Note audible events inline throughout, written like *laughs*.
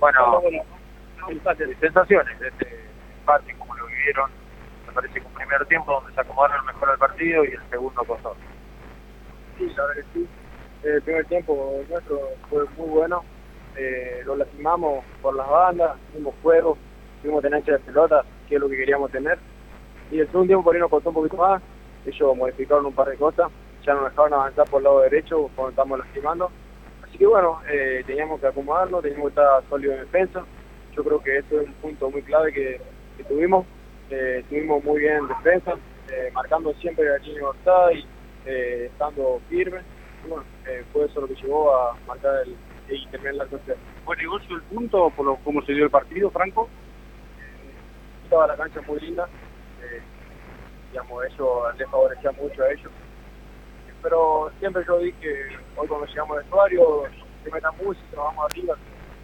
Bueno, sensaciones de este partido, como lo vivieron. Me parece que un primer tiempo donde se acomodaron mejor al partido y el segundo costó. Sí, la verdad sí. El primer tiempo nuestro fue muy bueno. Eh, lo lastimamos por las bandas, tuvimos juego, tuvimos tenencia de pelota, que es lo que queríamos tener. Y el segundo tiempo por ahí nos costó un poquito más. Ellos modificaron un par de cosas, ya nos dejaron avanzar por el lado derecho cuando estamos lastimando. Así que bueno, eh, teníamos que acomodarnos, teníamos que estar sólidos en defensa. Yo creo que eso es un punto muy clave que, tuvimos. Eh, estuvimos muy bien en defensa, eh, marcando siempre la línea de y eh, estando firmes. Y bueno, fue eso lo que llevó a marcar el, y terminar la cuestión. ¿Fue negocio el punto por lo, cómo se dio el partido, Franco? estaba la cancha muy linda. digamos, eso le favorecía mucho a ellos pero siempre yo dije, hoy cuando llegamos al vestuario, se metan música, vamos arriba,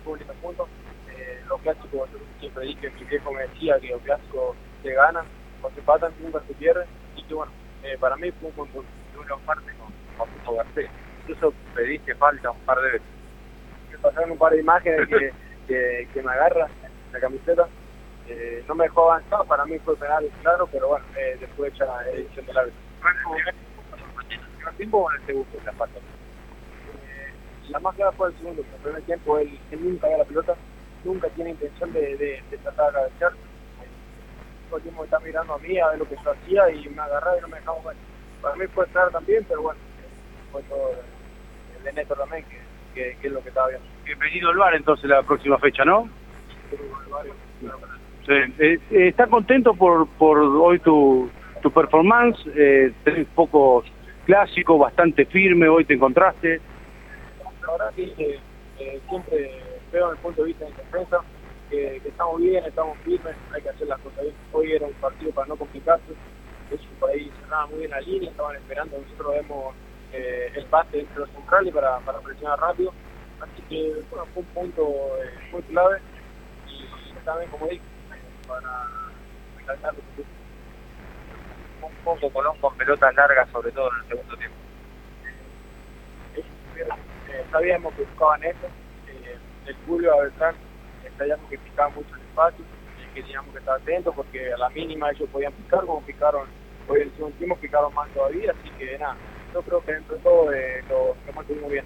público puntos. Eh, los clásicos, yo siempre dije, mi viejo me decía que los clásicos se ganan, o se empatan, nunca se pierden, y que bueno, eh, para mí fue un buen punto. Una parte con Justo Garcés, incluso pediste falta un par de veces. Me pasaron un par de imágenes que, *laughs* que, me agarra la camiseta. Eh, no me dejó avanzar, para mí fue penal, claro, pero bueno, eh, después ya edición del tiempo o en el segundo la falta? Eh, la más clara fue el segundo, en el primer tiempo él, nunca ve la pelota, nunca tiene intención de, de, de tratar de agachar. Todo el tiempo está mirando a mí a ver lo que yo hacía y me agarraba y no me dejaba. Para mí fue claro también, pero bueno, fue todo el de Neto también, que, que, es lo que estaba viendo. Bienvenido al bar entonces la próxima fecha, ¿no? Sí. Eh, eh, ¿Está contento por, por hoy tu, tu performance? Eh, tenés pocos clásico, bastante firme, hoy te encontraste. La verdad que eh, siempre veo en el punto de vista de defensa que, estamos bien, estamos firmes, hay que hacer las cosas bien. Hoy era un partido para no complicarse, ellos por ahí cerraban muy bien la línea, estaban esperando, nosotros vemos eh, el pase entre los centrales para, presionar rápido. Así que fue un punto eh, muy clave y también, como dije, para recalcar un poco Colón con pelotas largas, sobre todo en el segundo tiempo. Eh, sabíamos que buscaban eso. Eh, el Julio a Beltrán sabíamos que picaban mucho el espacio que teníamos que estar atentos porque a la mínima ellos podían picar, como picaron hoy el segundo tiempo, picaron más todavía. Así que nada, yo creo que dentro de todo eh, lo, lo mantuvimos bien.